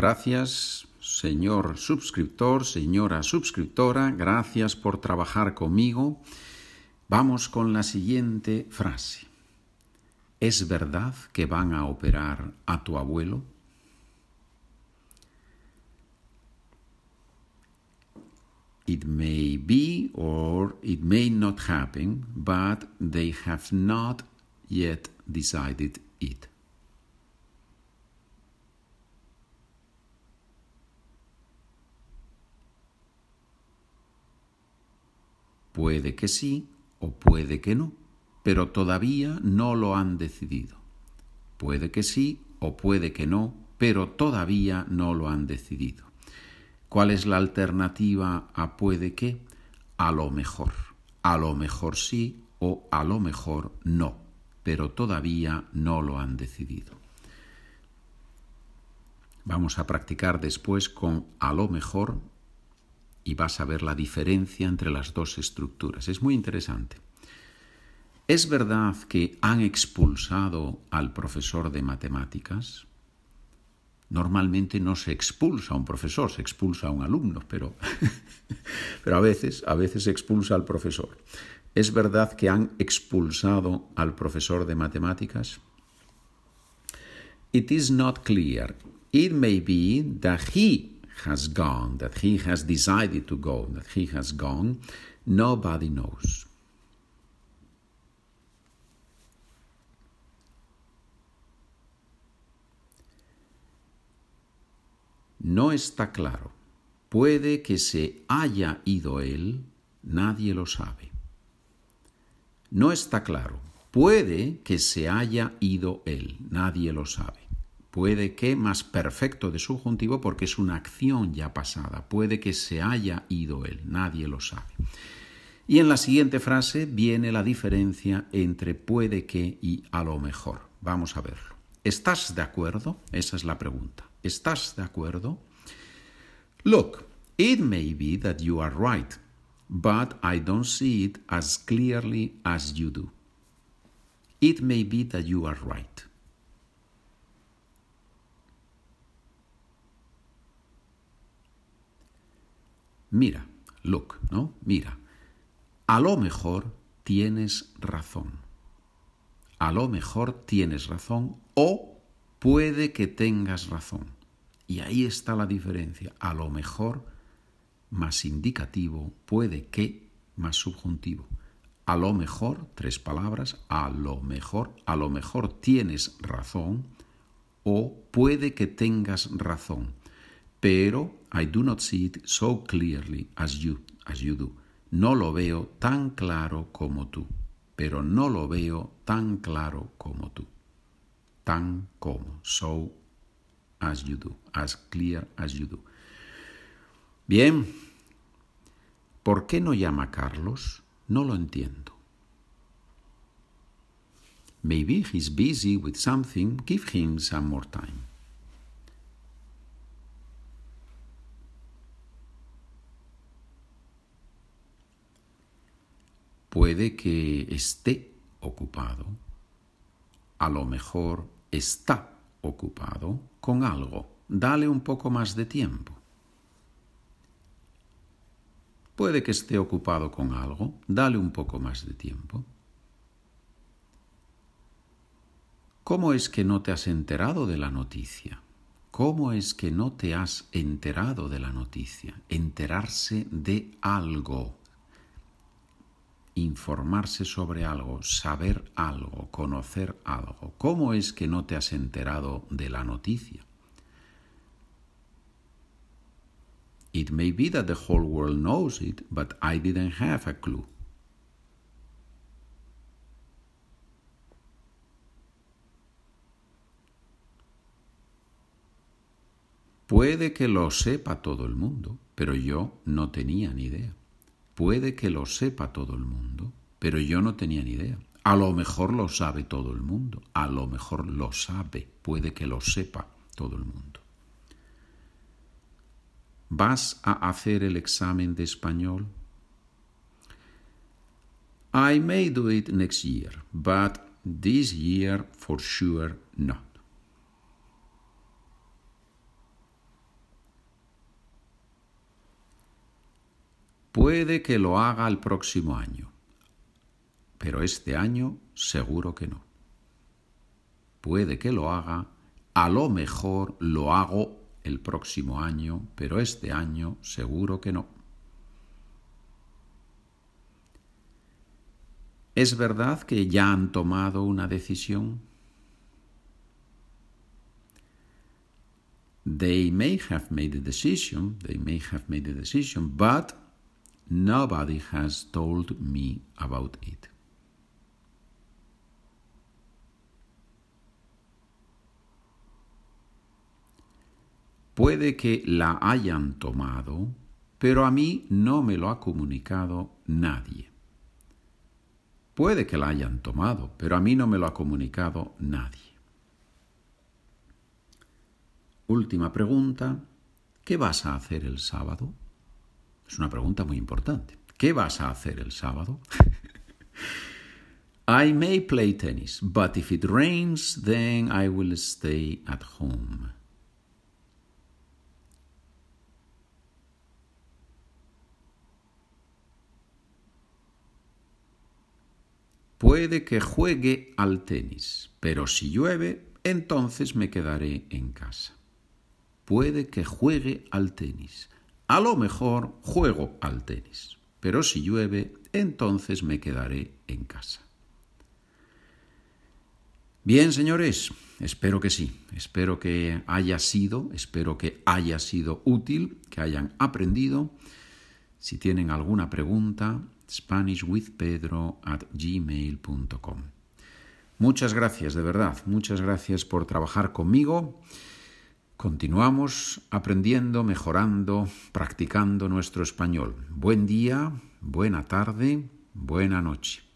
Gracias, señor suscriptor, señora suscriptora, gracias por trabajar conmigo. Vamos con la siguiente frase. ¿Es verdad que van a operar a tu abuelo? It may be or it may not happen, but they have not yet decided it. Puede que sí o puede que no, pero todavía no lo han decidido. Puede que sí o puede que no, pero todavía no lo han decidido. ¿Cuál es la alternativa a puede que? A lo mejor. A lo mejor sí o a lo mejor no, pero todavía no lo han decidido. Vamos a practicar después con a lo mejor y vas a ver la diferencia entre las dos estructuras. Es muy interesante. ¿Es verdad que han expulsado al profesor de matemáticas? Normalmente no se expulsa a un profesor, se expulsa a un alumno, pero, pero a veces, a veces se expulsa al profesor. ¿Es verdad que han expulsado al profesor de matemáticas? It is not clear. It may be that he has gone, that he has decided to go, that he has gone. Nobody knows. No está claro. Puede que se haya ido él, nadie lo sabe. No está claro. Puede que se haya ido él, nadie lo sabe. Puede que más perfecto de subjuntivo porque es una acción ya pasada. Puede que se haya ido él, nadie lo sabe. Y en la siguiente frase viene la diferencia entre puede que y a lo mejor. Vamos a verlo. ¿Estás de acuerdo? Esa es la pregunta. ¿Estás de acuerdo? Look, it may be that you are right, but I don't see it as clearly as you do. It may be that you are right. Mira, look, ¿no? Mira. A lo mejor tienes razón. A lo mejor tienes razón o puede que tengas razón. Y ahí está la diferencia. A lo mejor más indicativo, puede que más subjuntivo. A lo mejor, tres palabras, a lo mejor, a lo mejor tienes razón o puede que tengas razón. Pero I do not see it so clearly as you, as you do. No lo veo tan claro como tú, pero no lo veo tan claro como tú. Tan como, so as you do, as clear as you do. Bien, ¿por qué no llama Carlos? No lo entiendo. Maybe he's busy with something, give him some more time. Puede que esté ocupado, a lo mejor está ocupado con algo. Dale un poco más de tiempo. Puede que esté ocupado con algo. Dale un poco más de tiempo. ¿Cómo es que no te has enterado de la noticia? ¿Cómo es que no te has enterado de la noticia? Enterarse de algo informarse sobre algo, saber algo, conocer algo. ¿Cómo es que no te has enterado de la noticia? It may be that the whole world knows it, but I didn't have a clue. Puede que lo sepa todo el mundo, pero yo no tenía ni idea. Puede que lo sepa todo el mundo, pero yo no tenía ni idea. A lo mejor lo sabe todo el mundo, a lo mejor lo sabe, puede que lo sepa todo el mundo. ¿Vas a hacer el examen de español? I may do it next year, but this year for sure not. Puede que lo haga el próximo año, pero este año seguro que no. Puede que lo haga, a lo mejor lo hago el próximo año, pero este año seguro que no. ¿Es verdad que ya han tomado una decisión? They may have made a decision, they may have made a decision, but nobody has told me about it. Puede que la hayan tomado, pero a mí no me lo ha comunicado nadie. Puede que la hayan tomado, pero a mí no me lo ha comunicado nadie. Última pregunta. ¿Qué vas a hacer el sábado? Es una pregunta muy importante. ¿Qué vas a hacer el sábado? I may play tennis, but if it rains, then I will stay at home. Puede que juegue al tenis, pero si llueve, entonces me quedaré en casa. Puede que juegue al tenis. A lo mejor juego al tenis, pero si llueve, entonces me quedaré en casa. Bien, señores, espero que sí, espero que haya sido, espero que haya sido útil, que hayan aprendido. Si tienen alguna pregunta, SpanishWithPedro at gmail.com. Muchas gracias, de verdad, muchas gracias por trabajar conmigo. Continuamos aprendiendo, mejorando, practicando nuestro español. Buen día, buena tarde, buena noche.